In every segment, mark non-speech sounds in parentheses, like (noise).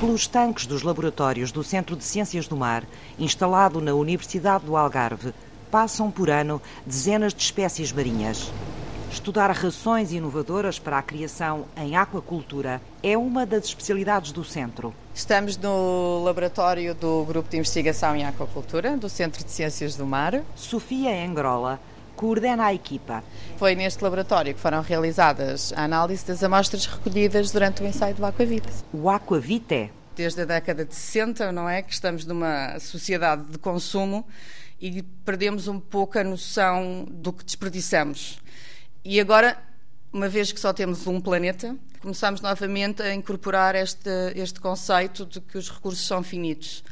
Pelos tanques dos laboratórios do Centro de Ciências do Mar, instalado na Universidade do Algarve, passam por ano dezenas de espécies marinhas. Estudar rações inovadoras para a criação em aquacultura é uma das especialidades do centro. Estamos no laboratório do Grupo de Investigação em Aquacultura, do Centro de Ciências do Mar. Sofia Engrola coordena a equipa. Foi neste laboratório que foram realizadas a análise das amostras recolhidas durante o ensaio do Aquavite. O Aquavite Desde a década de 60, não é? Que estamos numa sociedade de consumo e perdemos um pouco a noção do que desperdiçamos. E agora, uma vez que só temos um planeta, começamos novamente a incorporar este, este conceito de que os recursos são finitos.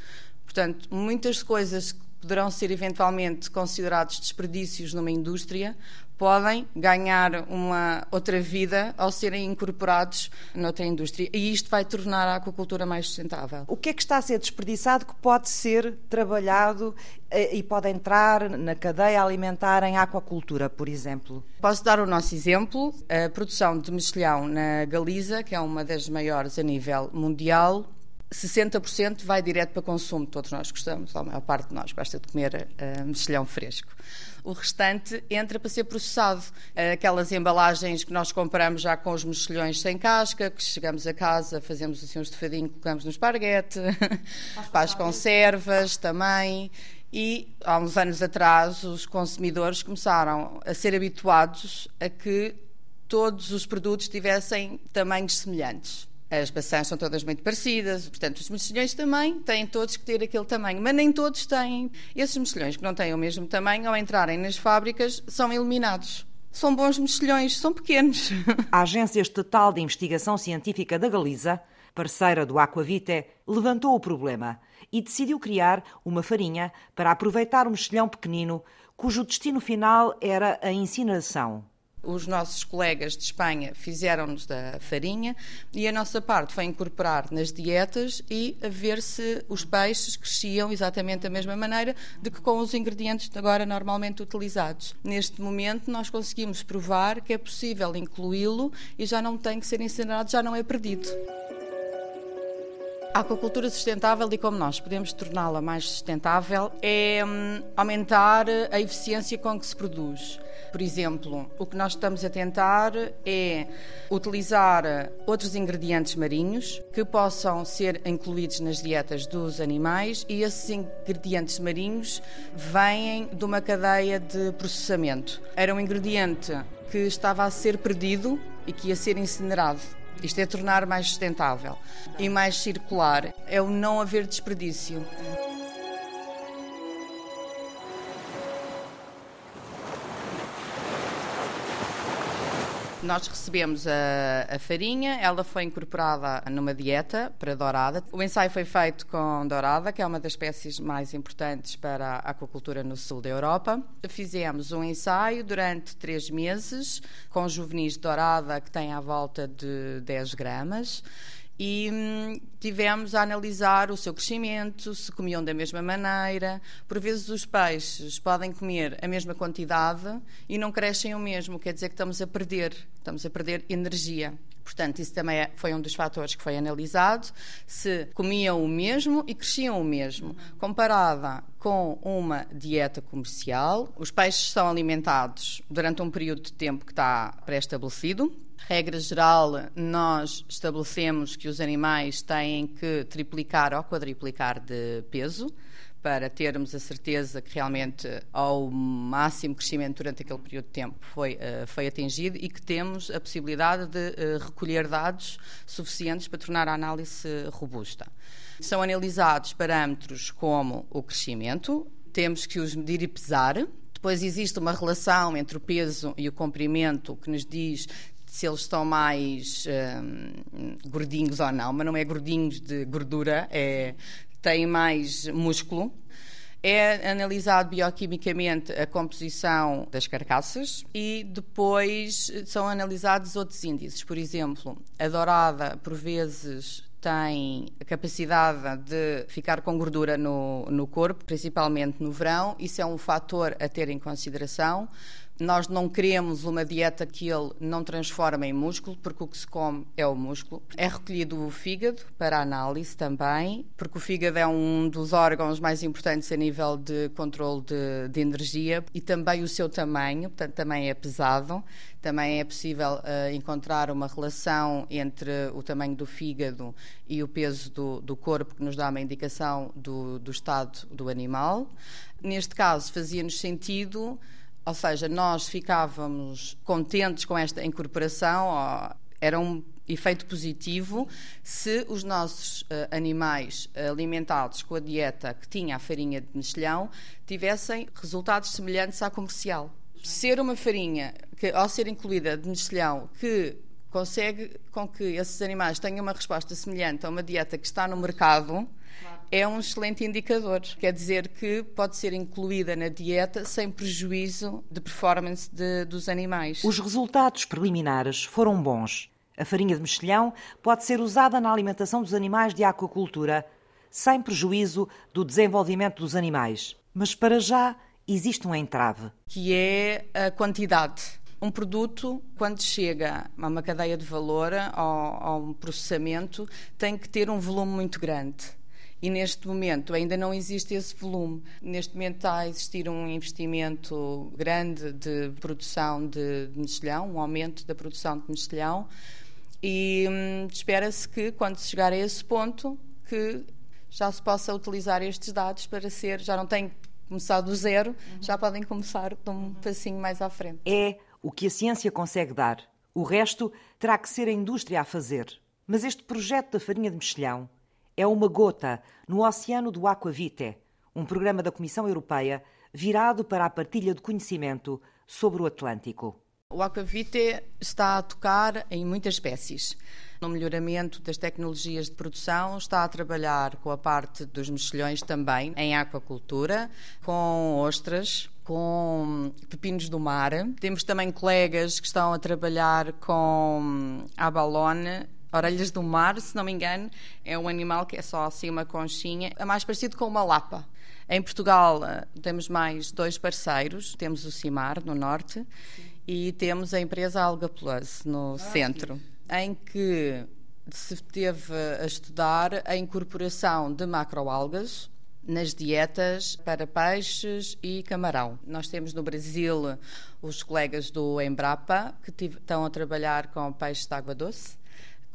Portanto, muitas coisas poderão ser eventualmente considerados desperdícios numa indústria podem ganhar uma outra vida ao serem incorporados noutra indústria. E isto vai tornar a aquacultura mais sustentável. O que é que está a ser desperdiçado que pode ser trabalhado eh, e pode entrar na cadeia alimentar em aquacultura, por exemplo? Posso dar o nosso exemplo. A produção de mexilhão na Galiza, que é uma das maiores a nível mundial, 60% vai direto para consumo. Todos nós gostamos, a maior parte de nós gosta de comer uh, mexilhão fresco. O restante entra para ser processado. Aquelas embalagens que nós compramos já com os mexilhões sem casca, que chegamos a casa, fazemos assim um estofadinho, colocamos no esparguete, para as (laughs) conservas também. E há uns anos atrás os consumidores começaram a ser habituados a que todos os produtos tivessem tamanhos semelhantes. As maçãs são todas muito parecidas, portanto, os mexilhões também têm todos que ter aquele tamanho, mas nem todos têm. Esses mexilhões que não têm o mesmo tamanho, ao entrarem nas fábricas, são eliminados. São bons mexilhões, são pequenos. (laughs) A Agência Estatal de Investigação Científica da Galiza, parceira do Aquavite, levantou o problema e decidiu criar uma farinha para aproveitar o mexilhão pequenino, cujo destino final era a incineração. Os nossos colegas de Espanha fizeram-nos da farinha e a nossa parte foi incorporar nas dietas e a ver se os peixes cresciam exatamente da mesma maneira de que com os ingredientes agora normalmente utilizados. Neste momento nós conseguimos provar que é possível incluí-lo e já não tem que ser incinerado, já não é perdido. A aquacultura sustentável e como nós podemos torná-la mais sustentável é hum, aumentar a eficiência com que se produz. Por exemplo, o que nós estamos a tentar é utilizar outros ingredientes marinhos que possam ser incluídos nas dietas dos animais e esses ingredientes marinhos vêm de uma cadeia de processamento. Era um ingrediente que estava a ser perdido e que ia ser incinerado. Isto é tornar mais sustentável e mais circular, é o não haver desperdício. Nós recebemos a, a, farinha, ela foi incorporada numa dieta para dourada. O ensaio foi feito com dourada, que é uma das espécies mais importantes para a aquacultura no sul da Europa. Fizemos um ensaio durante três meses com juvenis de dourada que têm à volta de 10 gramas e hum, tivemos a analisar o seu crescimento, se comiam da mesma maneira. Por vezes os peixes podem comer a mesma quantidade e não crescem o mesmo, quer dizer que estamos a perder, estamos a perder energia. Portanto, isso também é, foi um dos fatores que foi analisado, se comiam o mesmo e cresciam o mesmo. Comparada com uma dieta comercial, os peixes são alimentados durante um período de tempo que está pré-estabelecido, Regra geral, nós estabelecemos que os animais têm que triplicar ou quadriplicar de peso para termos a certeza que realmente ao máximo crescimento durante aquele período de tempo foi, uh, foi atingido e que temos a possibilidade de uh, recolher dados suficientes para tornar a análise robusta. São analisados parâmetros como o crescimento, temos que os medir e pesar, depois existe uma relação entre o peso e o comprimento que nos diz se eles estão mais hum, gordinhos ou não, mas não é gordinhos de gordura, é, têm mais músculo. É analisado bioquimicamente a composição das carcaças e depois são analisados outros índices. Por exemplo, a dourada, por vezes, tem a capacidade de ficar com gordura no, no corpo, principalmente no verão. Isso é um fator a ter em consideração Nós não queremos uma dieta que ele não transforma em músculo, porque o que se come é o músculo. É recolhido o fígado para análise também, porque o fígado é um dos órgãos mais importantes a nível de controle de, de energia e também o seu tamanho, portanto, também é pesado. Também é possível uh, encontrar uma relação entre o tamanho do fígado e o peso do, do corpo, que nos dá uma indicação do, do estado do animal. Neste caso, fazia-nos sentido ou seja, nós ficávamos contentes com esta incorporação, era um efeito positivo se os nossos uh, animais alimentados com a dieta que tinha a farinha de mexilhão tivessem resultados semelhantes à comercial. Ser uma farinha que, ao ser incluída de mexilhão, que consegue com que esses animais tenham uma resposta semelhante a uma dieta que está no mercado, é um excelente indicador. Quer dizer que pode ser incluída na dieta sem prejuízo de performance de, dos animais. Os resultados preliminares foram bons. A farinha de mexilhão pode ser usada na alimentação dos animais de aquacultura, sem prejuízo do desenvolvimento dos animais. Mas para já existe um entrave. Que é a quantidade. Um produto, quando chega a uma cadeia de valor, ao, ao processamento, tem que ter um volume muito grande e neste momento ainda não existe esse volume. Neste momento está a existir um investimento grande de produção de, mexilhão, um aumento da produção de mexilhão e hum, espera-se que quando se chegar a esse ponto que já se possa utilizar estes dados para ser, já não tem que começar do zero, uhum. já podem começar de um passinho mais à frente. É o que a ciência consegue dar. O resto terá que ser a indústria a fazer. Mas este projeto da farinha de mexilhão é uma gota no oceano do Aquavite, um programa da Comissão Europeia virado para a partilha de conhecimento sobre o Atlântico. O Aquavite está a tocar em muitas espécies. No melhoramento das tecnologias de produção, está a trabalhar com a parte dos mexilhões também, em aquacultura, com ostras, com pepinos do mar. Temos também colegas que estão a trabalhar com abalone Orelhas do mar, se não me engano, é um animal que é só assim uma conchinha, é mais parecido com uma lapa. Em Portugal eh, temos mais dois parceiros, temos o CIMAR no norte Sim. e temos a empresa Alga Plus no ah, centro, em que se teve a estudar a incorporação de macroalgas nas dietas para peixes e camarão. Nós temos no Brasil os colegas do Embrapa que estão a trabalhar com peixes de água doce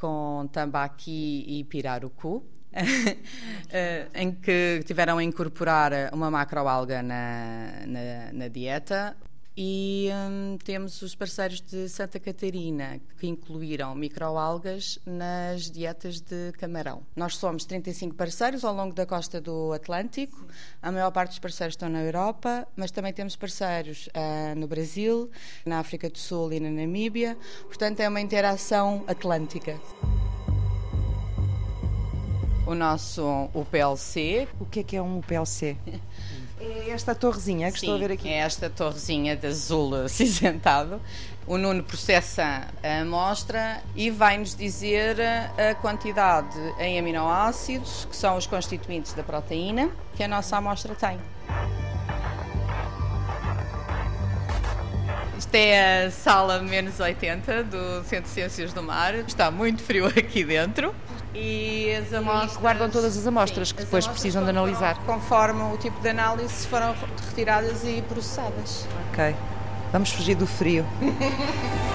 com tambaqui e pirarucu, (laughs) eh, em que tiveram a incorporar uma macroalga na, na, na dieta. E hum, temos os parceiros de Santa Catarina, que incluíram microalgas nas dietas de camarão. Nós somos 35 parceiros ao longo da costa do Atlântico. A maior parte dos parceiros estão na Europa, mas também temos parceiros uh, no Brasil, na África do Sul e na Namíbia. Portanto, é uma interação atlântica. O nosso UPLC. O que é que é um UPLC? (laughs) É esta torrezinha que Sim, estou a ver aqui. É esta torrezinha de azul (laughs) cinzentado. O Nuno processa a amostra e vai-nos dizer a quantidade em aminoácidos, que são os constituintes da proteína, que a nossa amostra tem. Isto é a sala menos 80 do Centro de Ciências do Mar. Está muito frio aqui dentro. E as amostras. E guardam todas as amostras sim, que depois amostras precisam de analisar. Conforme o tipo de análise foram retiradas e processadas. Ok. Vamos fugir do frio. (laughs)